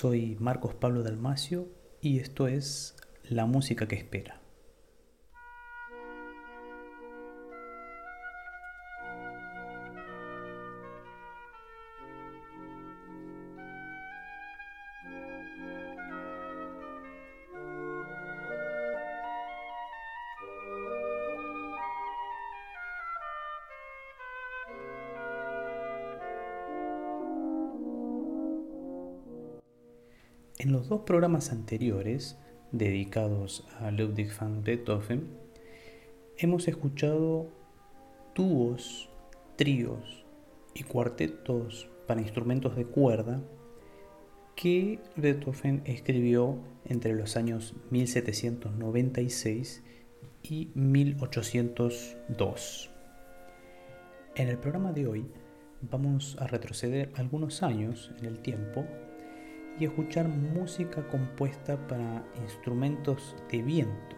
Soy Marcos Pablo Dalmacio y esto es La música que espera. Los dos programas anteriores, dedicados a Ludwig van Beethoven, hemos escuchado dúos, tríos y cuartetos para instrumentos de cuerda que Beethoven escribió entre los años 1796 y 1802. En el programa de hoy vamos a retroceder algunos años en el tiempo y escuchar música compuesta para instrumentos de viento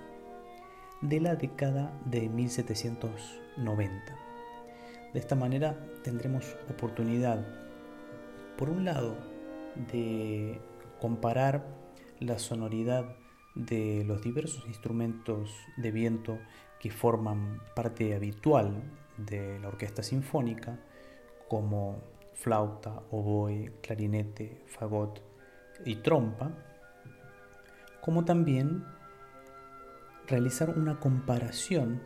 de la década de 1790. De esta manera tendremos oportunidad, por un lado, de comparar la sonoridad de los diversos instrumentos de viento que forman parte habitual de la orquesta sinfónica, como flauta, oboe, clarinete, fagot, y trompa, como también realizar una comparación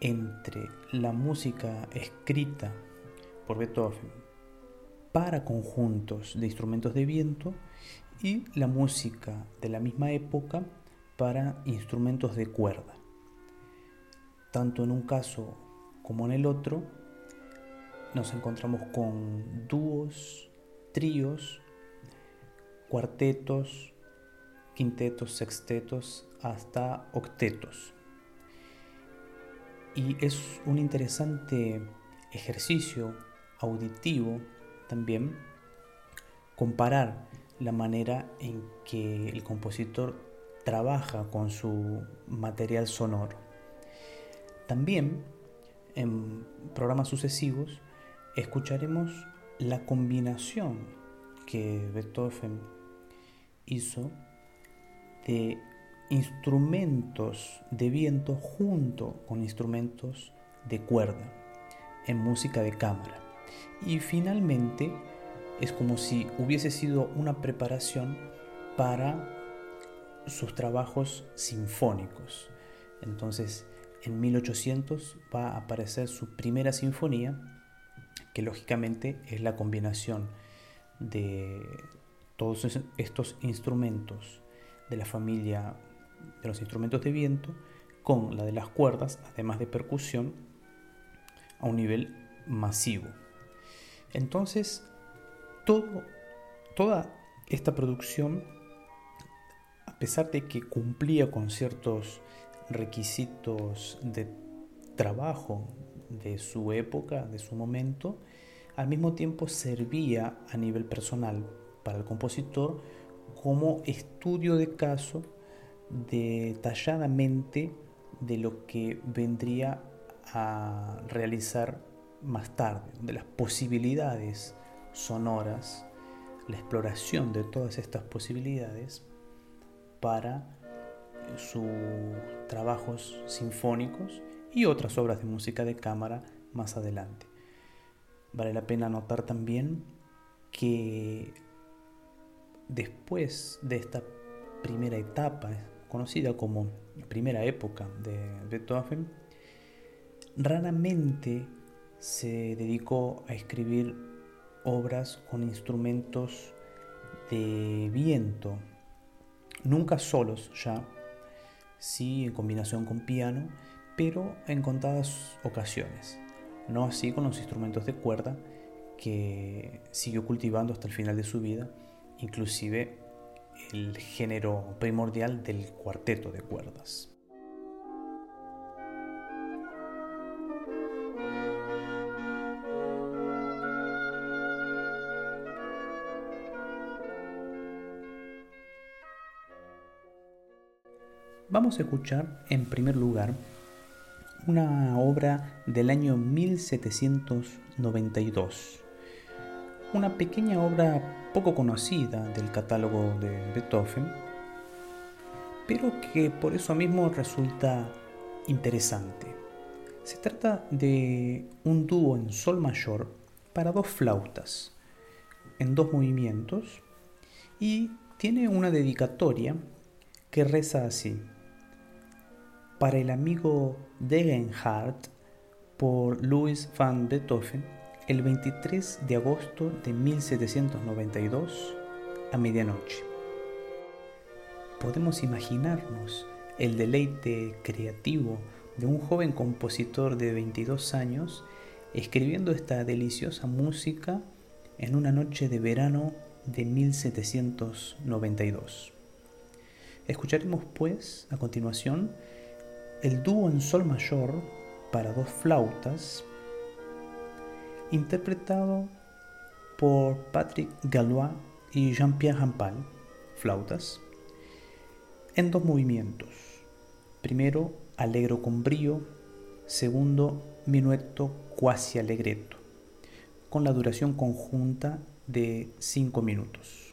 entre la música escrita por Beethoven para conjuntos de instrumentos de viento y la música de la misma época para instrumentos de cuerda. Tanto en un caso como en el otro, nos encontramos con dúos, tríos cuartetos, quintetos, sextetos, hasta octetos. Y es un interesante ejercicio auditivo también comparar la manera en que el compositor trabaja con su material sonoro. También en programas sucesivos escucharemos la combinación que Beethoven hizo de instrumentos de viento junto con instrumentos de cuerda en música de cámara. Y finalmente es como si hubiese sido una preparación para sus trabajos sinfónicos. Entonces, en 1800 va a aparecer su primera sinfonía, que lógicamente es la combinación de todos estos instrumentos de la familia de los instrumentos de viento con la de las cuerdas, además de percusión, a un nivel masivo. Entonces, toda esta producción, a pesar de que cumplía con ciertos requisitos de trabajo de su época, de su momento, al mismo tiempo servía a nivel personal para el compositor como estudio de caso detalladamente de lo que vendría a realizar más tarde, de las posibilidades sonoras, la exploración de todas estas posibilidades para sus trabajos sinfónicos y otras obras de música de cámara más adelante. Vale la pena notar también que después de esta primera etapa, conocida como primera época de Beethoven, raramente se dedicó a escribir obras con instrumentos de viento, nunca solos ya, sí en combinación con piano, pero en contadas ocasiones, no así con los instrumentos de cuerda que siguió cultivando hasta el final de su vida inclusive el género primordial del cuarteto de cuerdas. Vamos a escuchar en primer lugar una obra del año 1792 una pequeña obra poco conocida del catálogo de Beethoven, pero que por eso mismo resulta interesante. Se trata de un dúo en sol mayor para dos flautas, en dos movimientos, y tiene una dedicatoria que reza así. Para el amigo Degenhardt por Louis van Beethoven el 23 de agosto de 1792 a medianoche. Podemos imaginarnos el deleite creativo de un joven compositor de 22 años escribiendo esta deliciosa música en una noche de verano de 1792. Escucharemos pues a continuación el dúo en sol mayor para dos flautas interpretado por Patrick Galois y Jean-Pierre Rampal, flautas, en dos movimientos. Primero, alegro con brío, segundo, minueto quasi allegretto, con la duración conjunta de 5 minutos.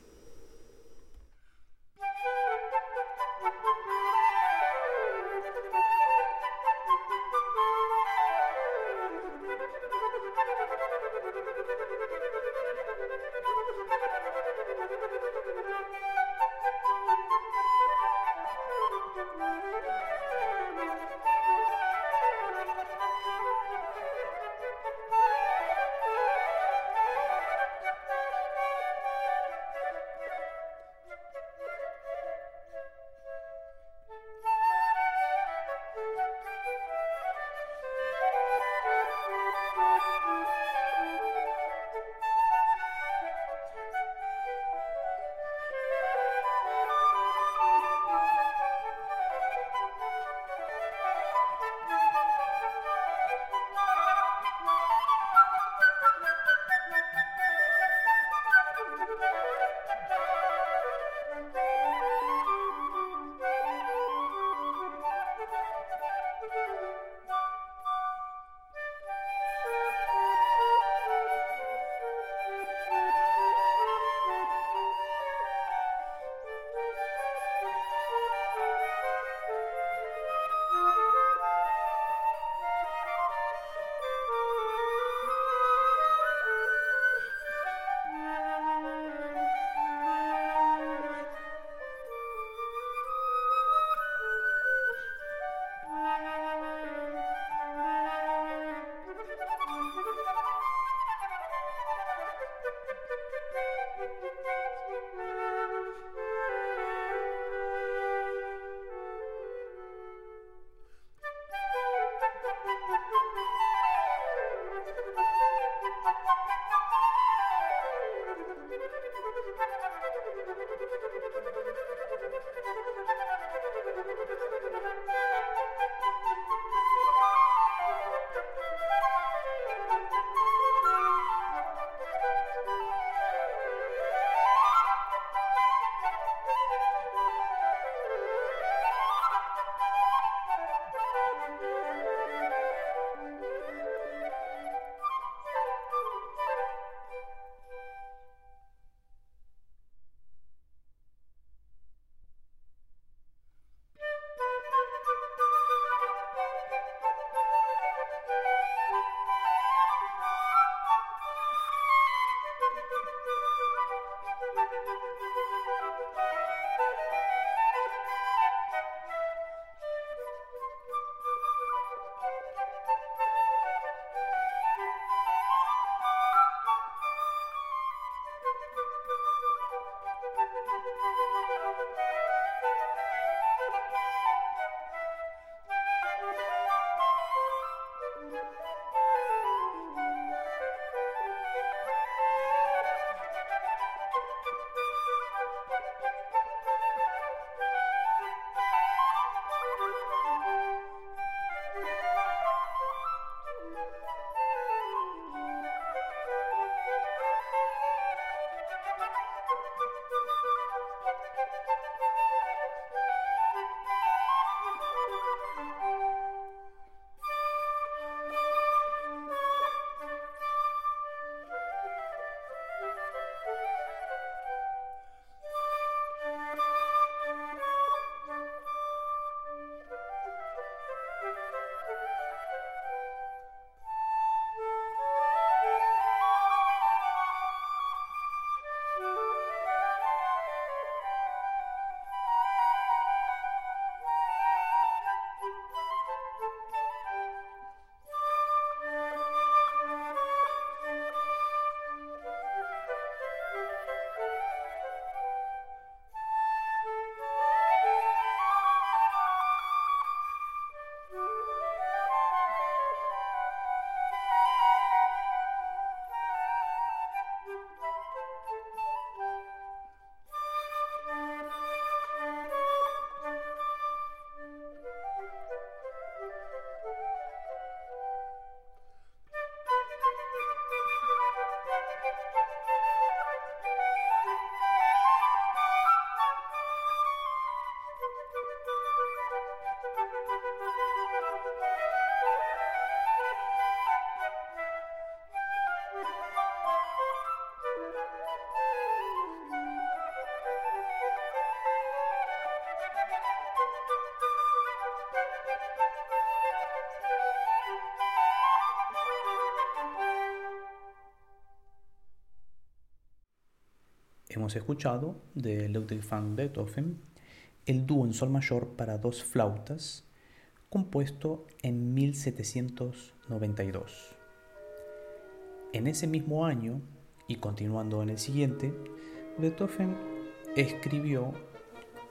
Hemos escuchado de Ludwig van Beethoven, el dúo en sol mayor para dos flautas, compuesto en 1792. En ese mismo año, y continuando en el siguiente, Beethoven escribió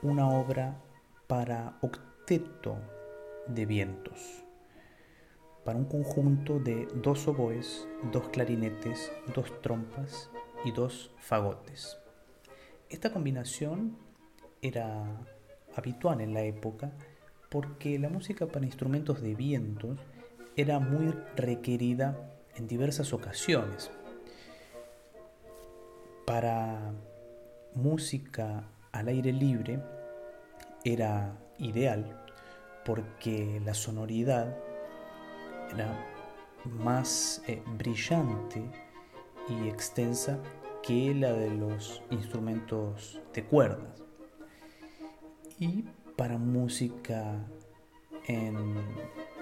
una obra para octeto de vientos, para un conjunto de dos oboes, dos clarinetes, dos trompas y dos fagotes. Esta combinación era habitual en la época porque la música para instrumentos de vientos era muy requerida en diversas ocasiones. Para música al aire libre era ideal porque la sonoridad era más eh, brillante y extensa que la de los instrumentos de cuerdas. Y para música en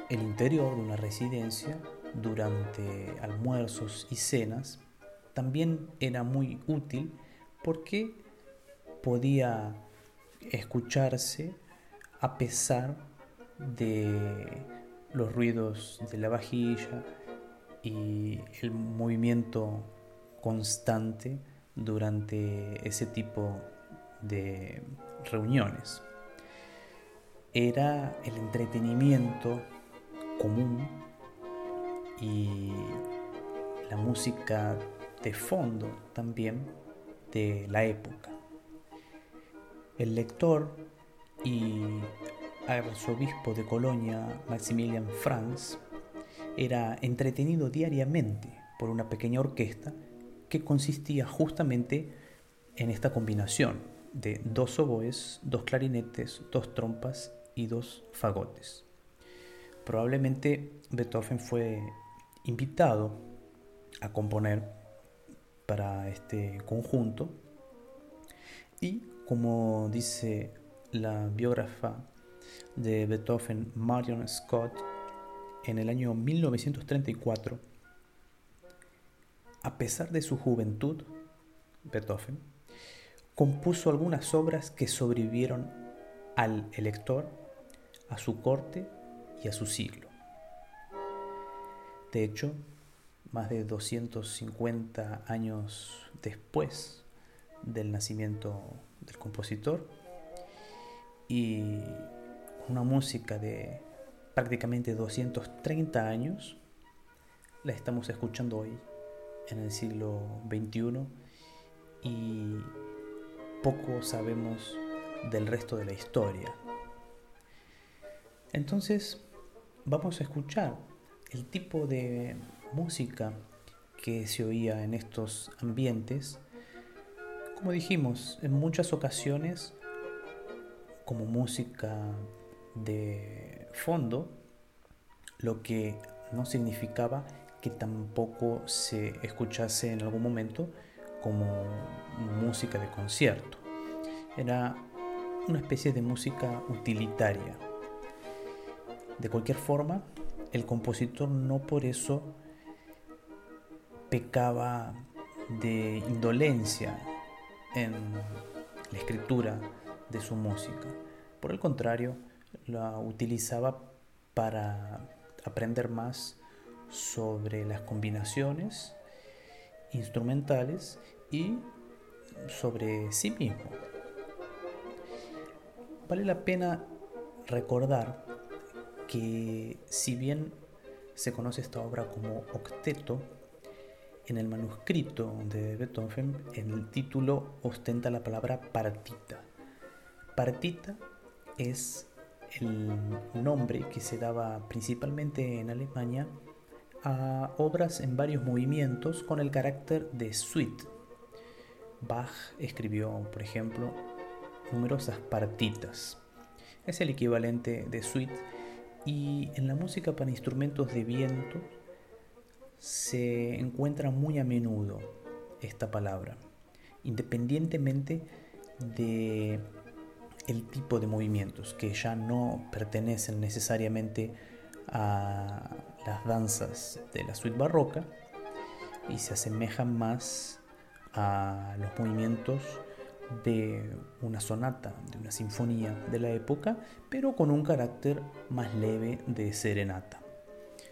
el interior de una residencia, durante almuerzos y cenas, también era muy útil porque podía escucharse a pesar de los ruidos de la vajilla y el movimiento constante durante ese tipo de reuniones. Era el entretenimiento común y la música de fondo también de la época. El lector y arzobispo de Colonia, Maximilian Franz, era entretenido diariamente por una pequeña orquesta que consistía justamente en esta combinación de dos oboes, dos clarinetes, dos trompas y dos fagotes. Probablemente Beethoven fue invitado a componer para este conjunto y como dice la biógrafa de Beethoven, Marion Scott, en el año 1934, a pesar de su juventud, Beethoven compuso algunas obras que sobrevivieron al elector, a su corte y a su siglo. De hecho, más de 250 años después del nacimiento del compositor y una música de prácticamente 230 años, la estamos escuchando hoy en el siglo XXI y poco sabemos del resto de la historia. Entonces, vamos a escuchar el tipo de música que se oía en estos ambientes, como dijimos, en muchas ocasiones como música de fondo, lo que no significaba que tampoco se escuchase en algún momento como música de concierto. Era una especie de música utilitaria. De cualquier forma, el compositor no por eso pecaba de indolencia en la escritura de su música. Por el contrario, la utilizaba para aprender más sobre las combinaciones instrumentales y sobre sí mismo. Vale la pena recordar que si bien se conoce esta obra como octeto, en el manuscrito de Beethoven el título ostenta la palabra partita. Partita es el nombre que se daba principalmente en Alemania a obras en varios movimientos con el carácter de suite. Bach escribió, por ejemplo, numerosas partitas. Es el equivalente de suite y en la música para instrumentos de viento se encuentra muy a menudo esta palabra, independientemente de el tipo de movimientos que ya no pertenecen necesariamente a las danzas de la suite barroca y se asemejan más a los movimientos de una sonata, de una sinfonía de la época, pero con un carácter más leve de serenata.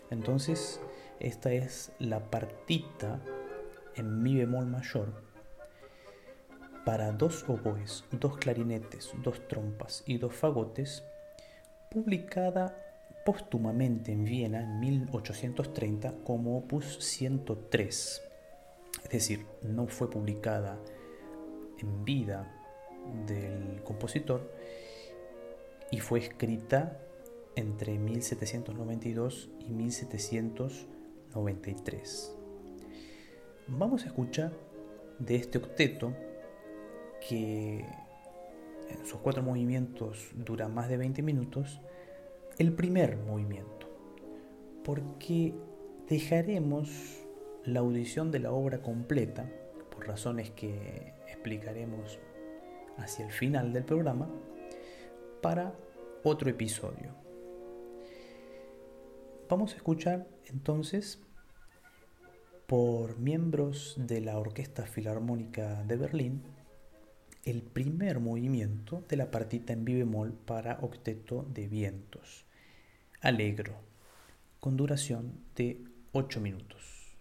Entonces, esta es la partita en mi bemol mayor para dos oboes, dos clarinetes, dos trompas y dos fagotes, publicada póstumamente en Viena en 1830 como opus 103. Es decir, no fue publicada en vida del compositor y fue escrita entre 1792 y 1793. Vamos a escuchar de este octeto que en sus cuatro movimientos dura más de 20 minutos, el primer movimiento, porque dejaremos la audición de la obra completa, por razones que explicaremos hacia el final del programa, para otro episodio. Vamos a escuchar entonces por miembros de la Orquesta Filarmónica de Berlín el primer movimiento de la partita en mi bemol para octeto de vientos, alegro, con duración de 8 minutos.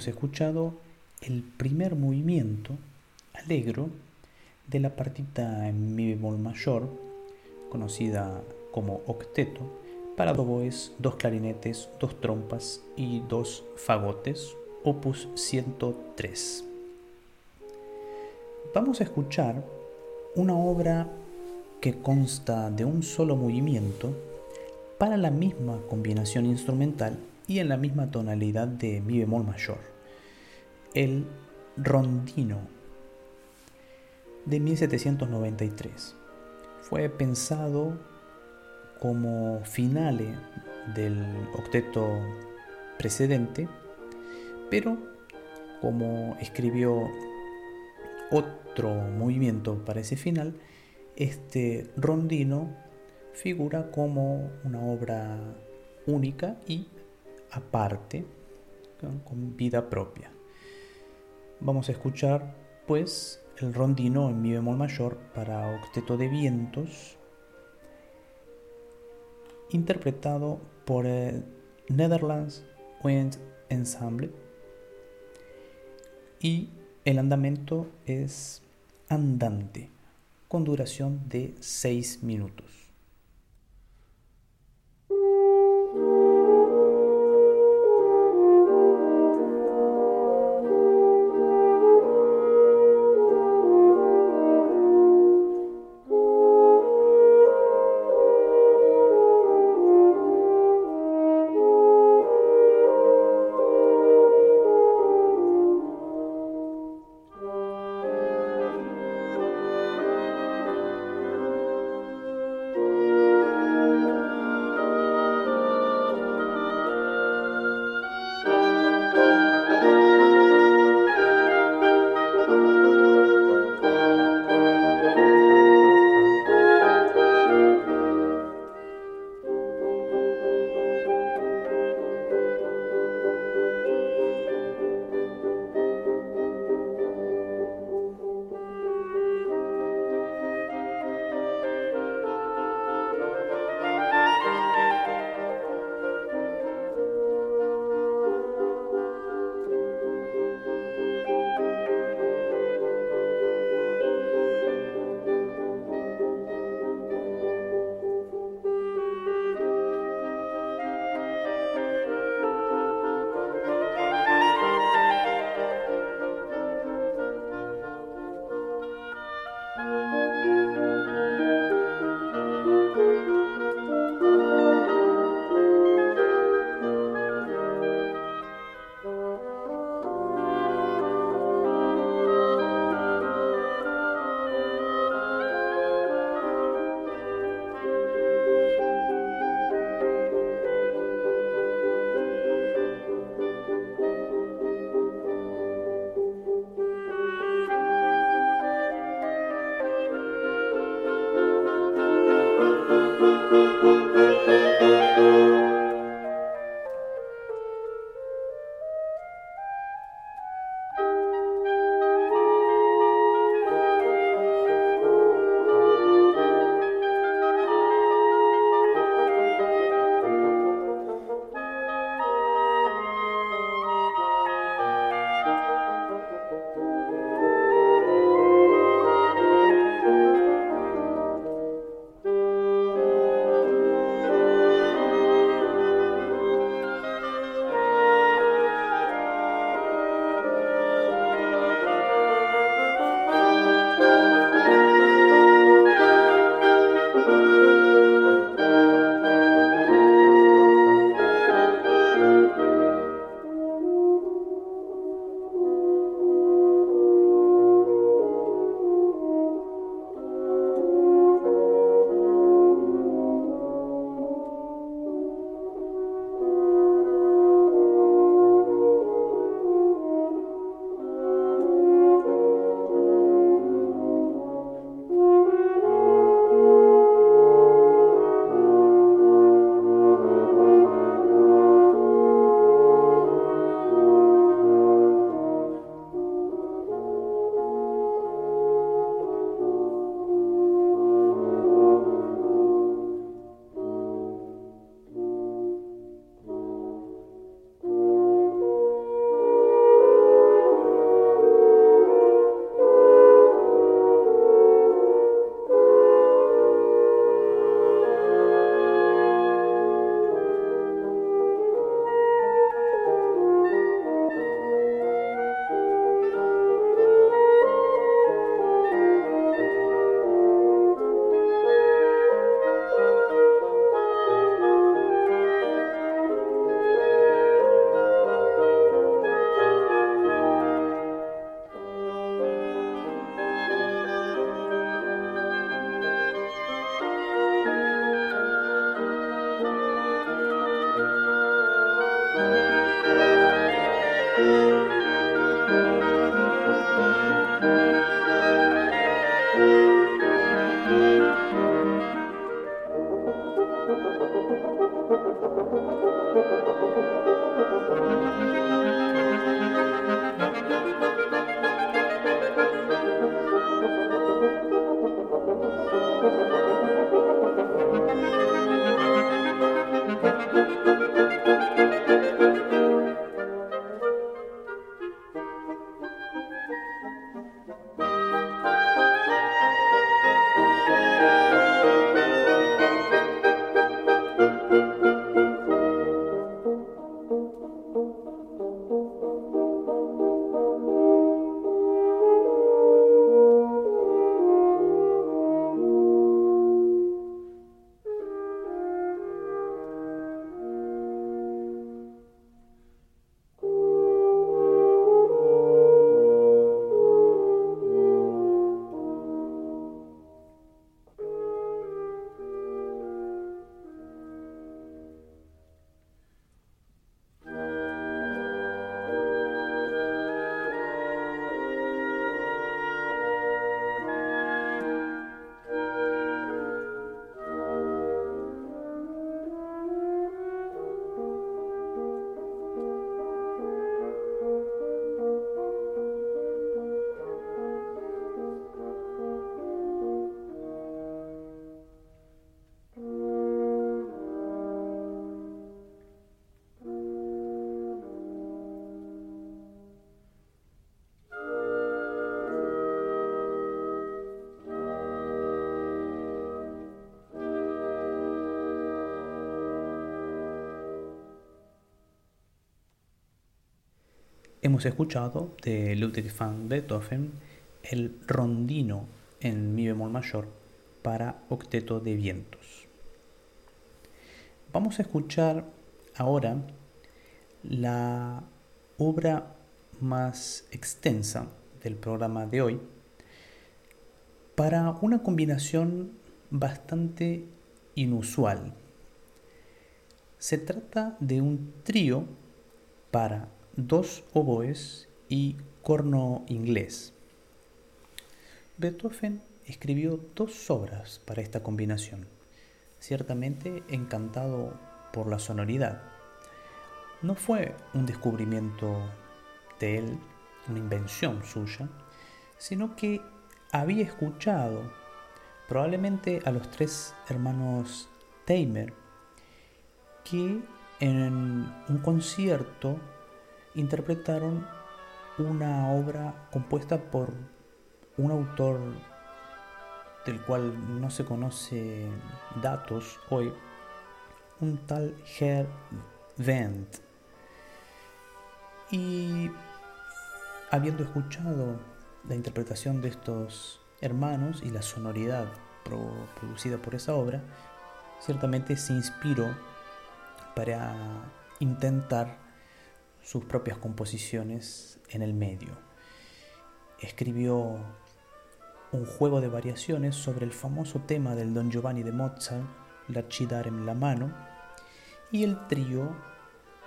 Hemos escuchado el primer movimiento alegro de la partita en mi bemol mayor, conocida como octeto, para dos dos clarinetes, dos trompas y dos fagotes, opus 103. Vamos a escuchar una obra que consta de un solo movimiento para la misma combinación instrumental y en la misma tonalidad de mi bemol mayor, el rondino de 1793. Fue pensado como finale del octeto precedente, pero como escribió otro movimiento para ese final, este rondino figura como una obra única y aparte, con vida propia. Vamos a escuchar pues el rondino en mi bemol mayor para octeto de vientos, interpretado por el Netherlands Wind Ensemble y el andamento es andante con duración de 6 minutos. Hemos escuchado de Ludwig van Beethoven el rondino en mi bemol mayor para octeto de vientos. Vamos a escuchar ahora la obra más extensa del programa de hoy para una combinación bastante inusual. Se trata de un trío para dos oboes y corno inglés. Beethoven escribió dos obras para esta combinación, ciertamente encantado por la sonoridad. No fue un descubrimiento de él, una invención suya, sino que había escuchado probablemente a los tres hermanos Teimer que en un concierto interpretaron una obra compuesta por un autor del cual no se conoce datos hoy, un tal Herr Wendt. Y habiendo escuchado la interpretación de estos hermanos y la sonoridad producida por esa obra, ciertamente se inspiró para intentar sus propias composiciones en el medio. Escribió un juego de variaciones sobre el famoso tema del Don Giovanni de Mozart, la en la mano, y el trío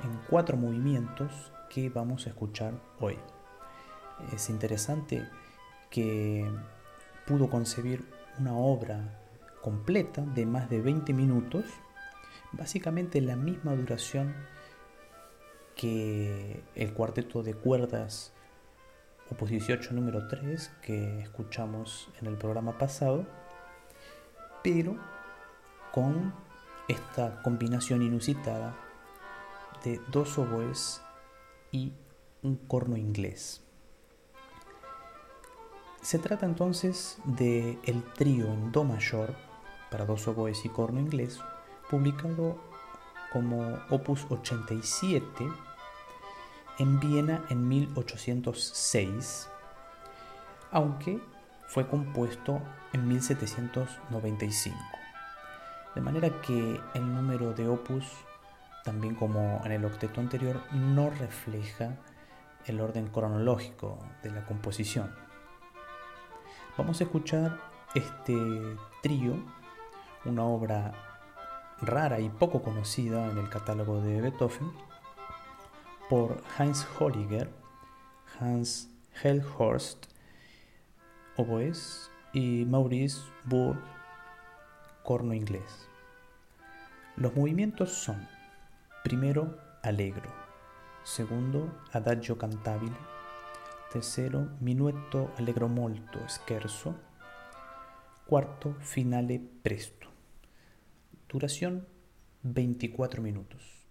en cuatro movimientos que vamos a escuchar hoy. Es interesante que pudo concebir una obra completa de más de 20 minutos, básicamente la misma duración que el cuarteto de cuerdas opus 18 número 3 que escuchamos en el programa pasado, pero con esta combinación inusitada de dos oboes y un corno inglés. Se trata entonces de el trío en do mayor para dos oboes y corno inglés, publicado como Opus 87 en Viena en 1806, aunque fue compuesto en 1795. De manera que el número de opus, también como en el octeto anterior, no refleja el orden cronológico de la composición. Vamos a escuchar este trío, una obra rara y poco conocida en el catálogo de Beethoven, por Heinz Holliger, Hans Hellhorst, oboes, y Maurice Burr, corno inglés. Los movimientos son, primero, allegro, segundo, adagio cantabile, tercero, minuetto allegro molto scherzo, cuarto, finale presto. Duración 24 minutos.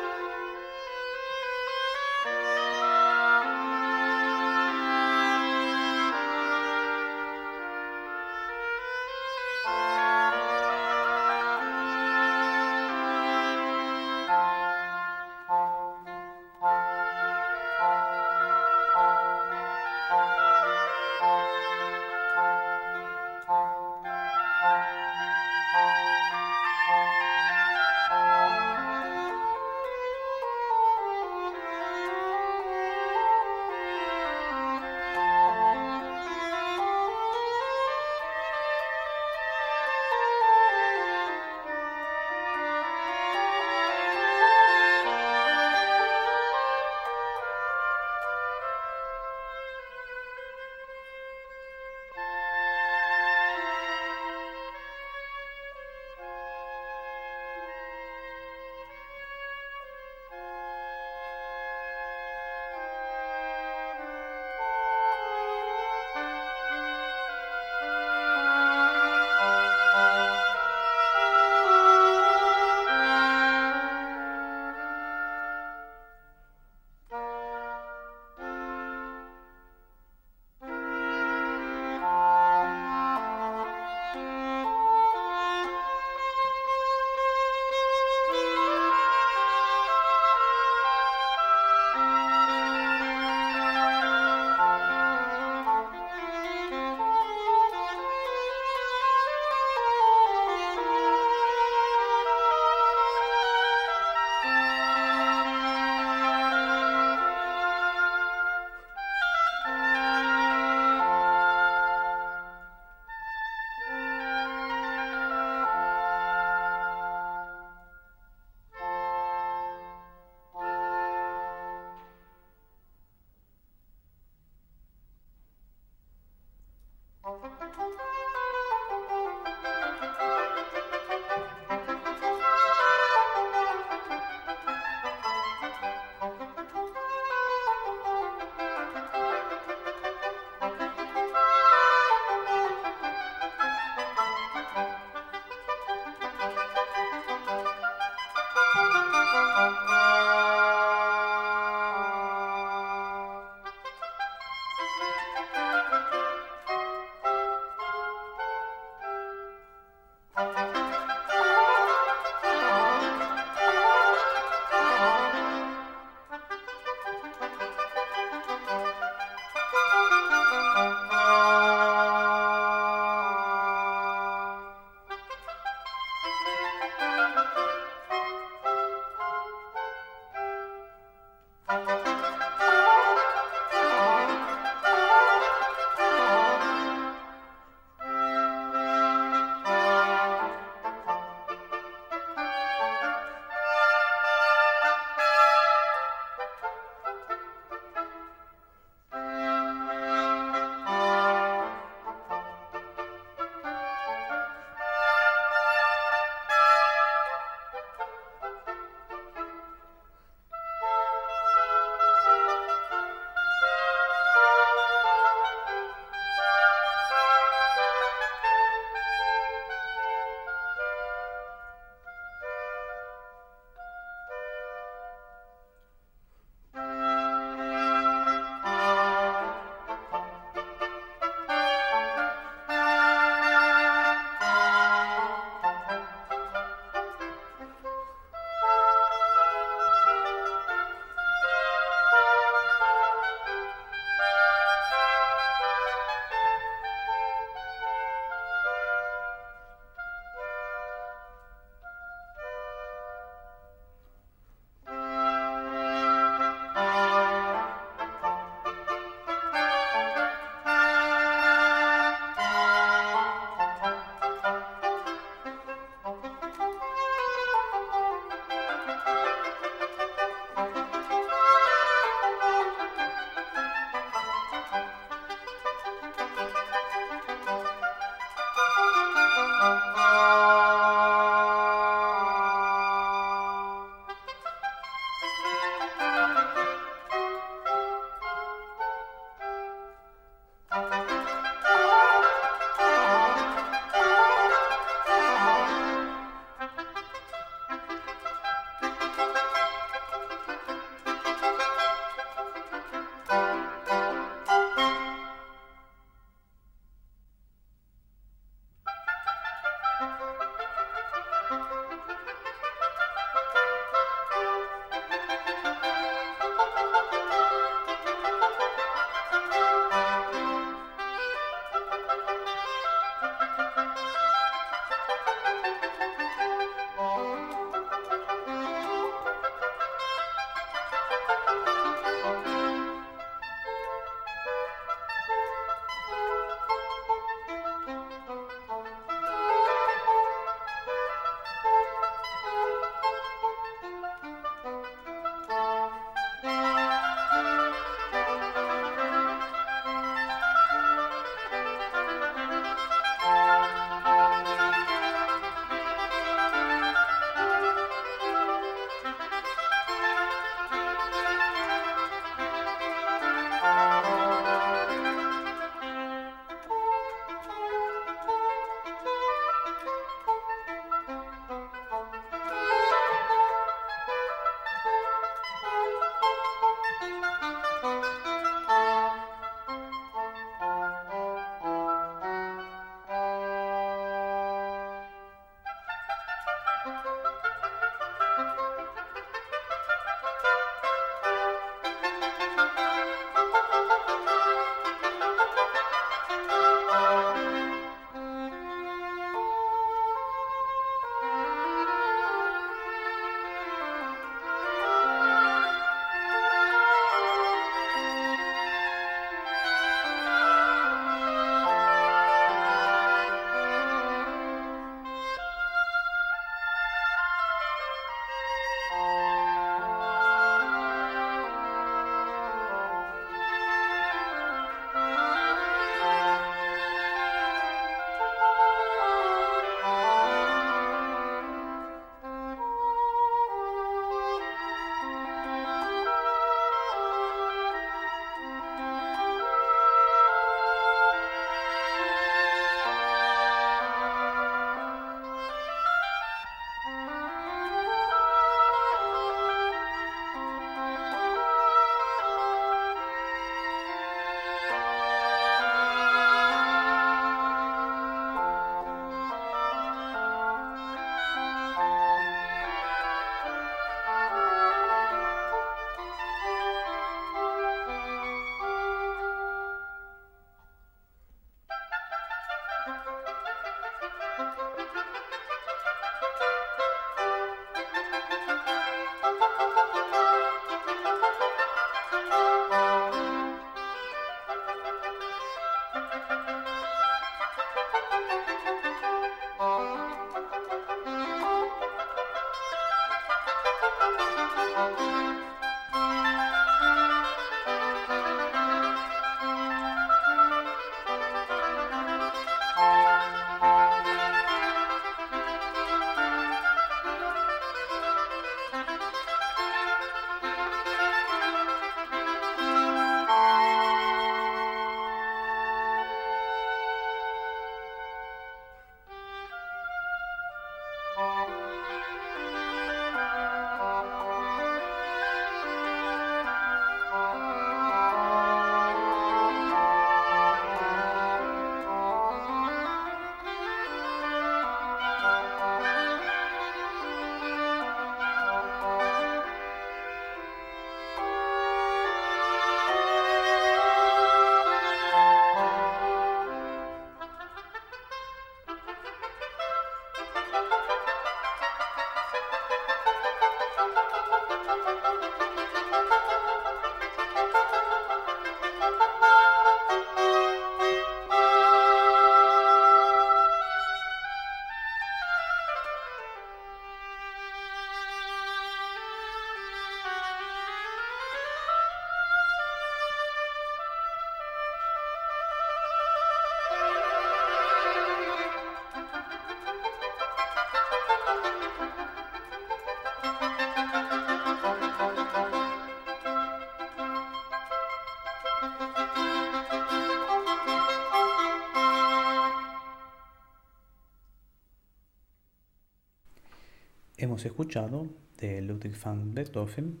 Hemos escuchado de Ludwig van Beethoven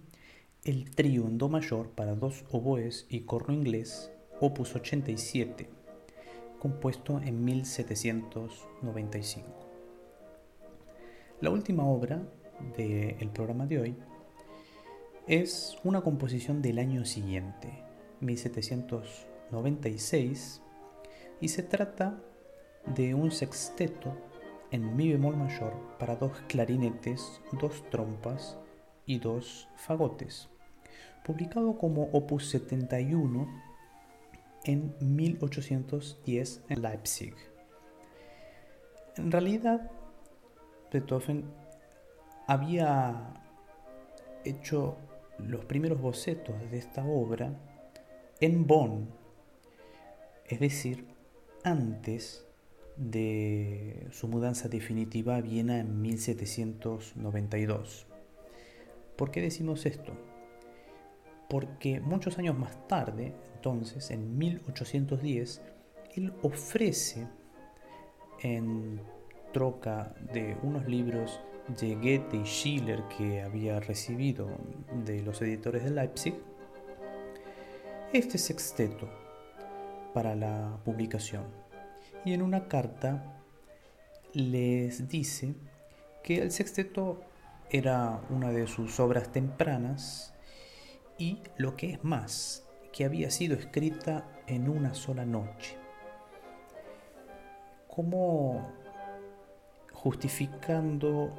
el trío en Do mayor para dos oboes y corno inglés, opus 87, compuesto en 1795. La última obra del programa de hoy es una composición del año siguiente, 1796, y se trata de un sexteto en mi bemol mayor para dos clarinetes, dos trompas y dos fagotes, publicado como opus 71 en 1810 en Leipzig. En realidad, Beethoven había hecho los primeros bocetos de esta obra en Bonn, es decir, antes de su mudanza definitiva a Viena en 1792. ¿Por qué decimos esto? Porque muchos años más tarde, entonces, en 1810, él ofrece en troca de unos libros de Goethe y Schiller que había recibido de los editores de Leipzig, este sexteto para la publicación. Y en una carta les dice que el sexteto era una de sus obras tempranas y lo que es más, que había sido escrita en una sola noche. Como justificando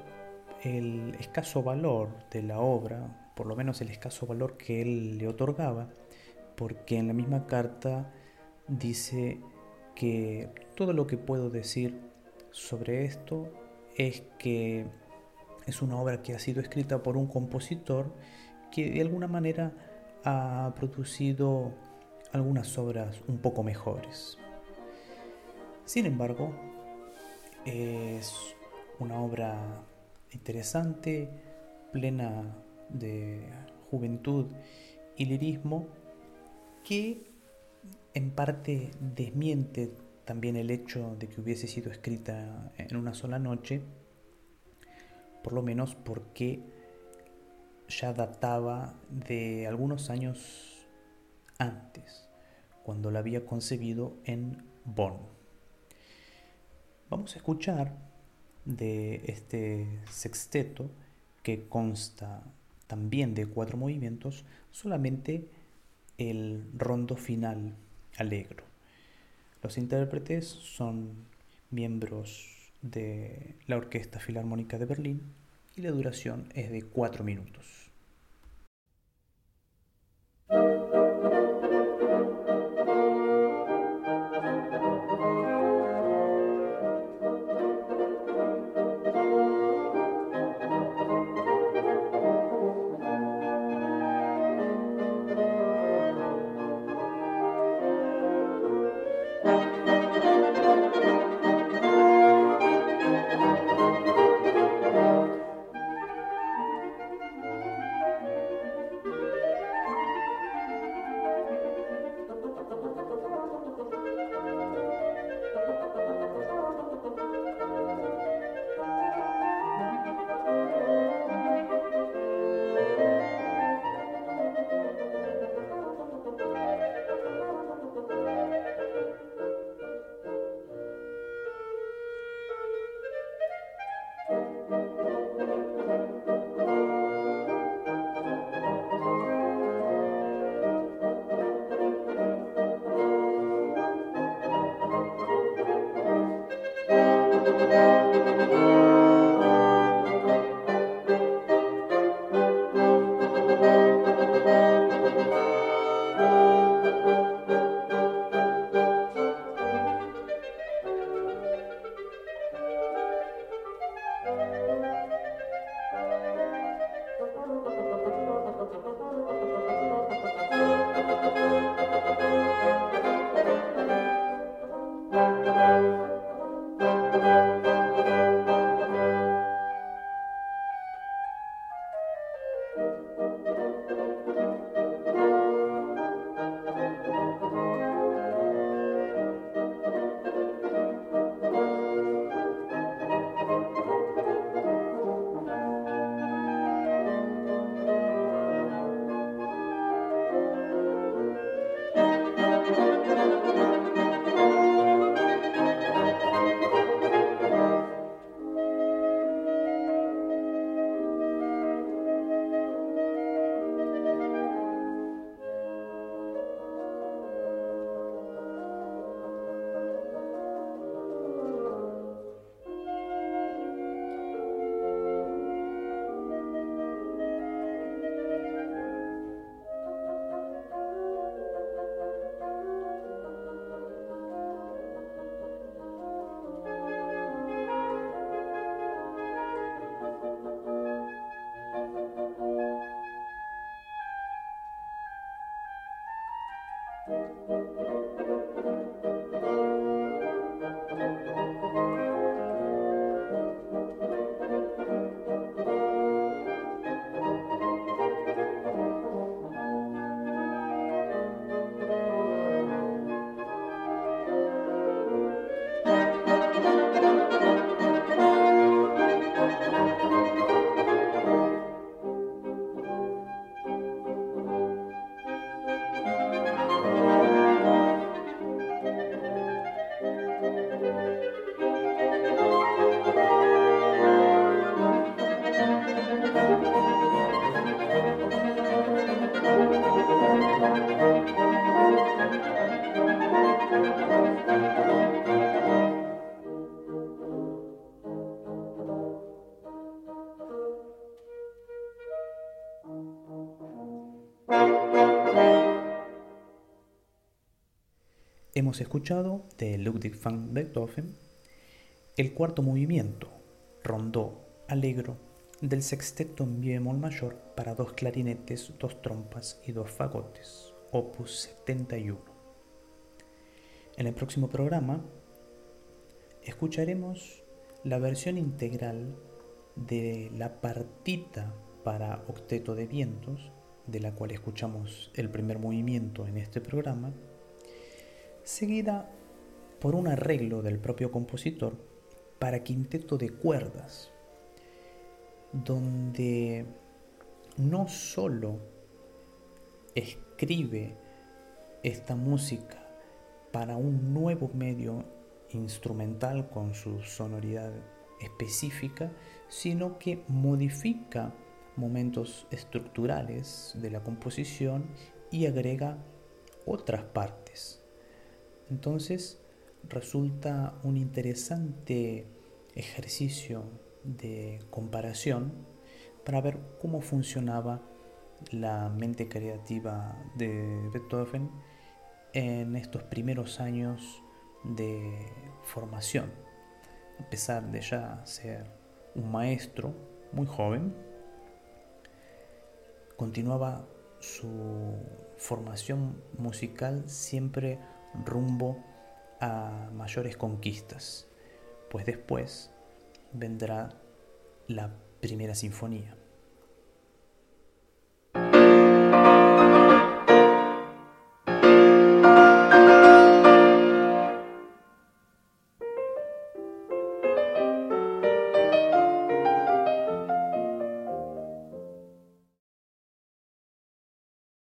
el escaso valor de la obra, por lo menos el escaso valor que él le otorgaba, porque en la misma carta dice que todo lo que puedo decir sobre esto es que es una obra que ha sido escrita por un compositor que de alguna manera ha producido algunas obras un poco mejores. Sin embargo, es una obra interesante, plena de juventud y lirismo, que en parte desmiente también el hecho de que hubiese sido escrita en una sola noche, por lo menos porque ya databa de algunos años antes, cuando la había concebido en Bonn. Vamos a escuchar de este sexteto que consta también de cuatro movimientos, solamente el rondo final alegro. Los intérpretes son miembros de la Orquesta Filarmónica de Berlín y la duración es de cuatro minutos. Hemos escuchado de Ludwig van Beethoven el cuarto movimiento, rondó alegro, del sexteto en mi bemol mayor para dos clarinetes, dos trompas y dos fagotes, opus 71. En el próximo programa escucharemos la versión integral de la partita para octeto de vientos, de la cual escuchamos el primer movimiento en este programa, seguida por un arreglo del propio compositor para quinteto de cuerdas, donde no solo escribe esta música para un nuevo medio instrumental con su sonoridad específica, sino que modifica momentos estructurales de la composición y agrega otras partes entonces resulta un interesante ejercicio de comparación para ver cómo funcionaba la mente creativa de Beethoven en estos primeros años de formación. A pesar de ya ser un maestro muy joven, continuaba su formación musical siempre rumbo a mayores conquistas, pues después vendrá la primera sinfonía.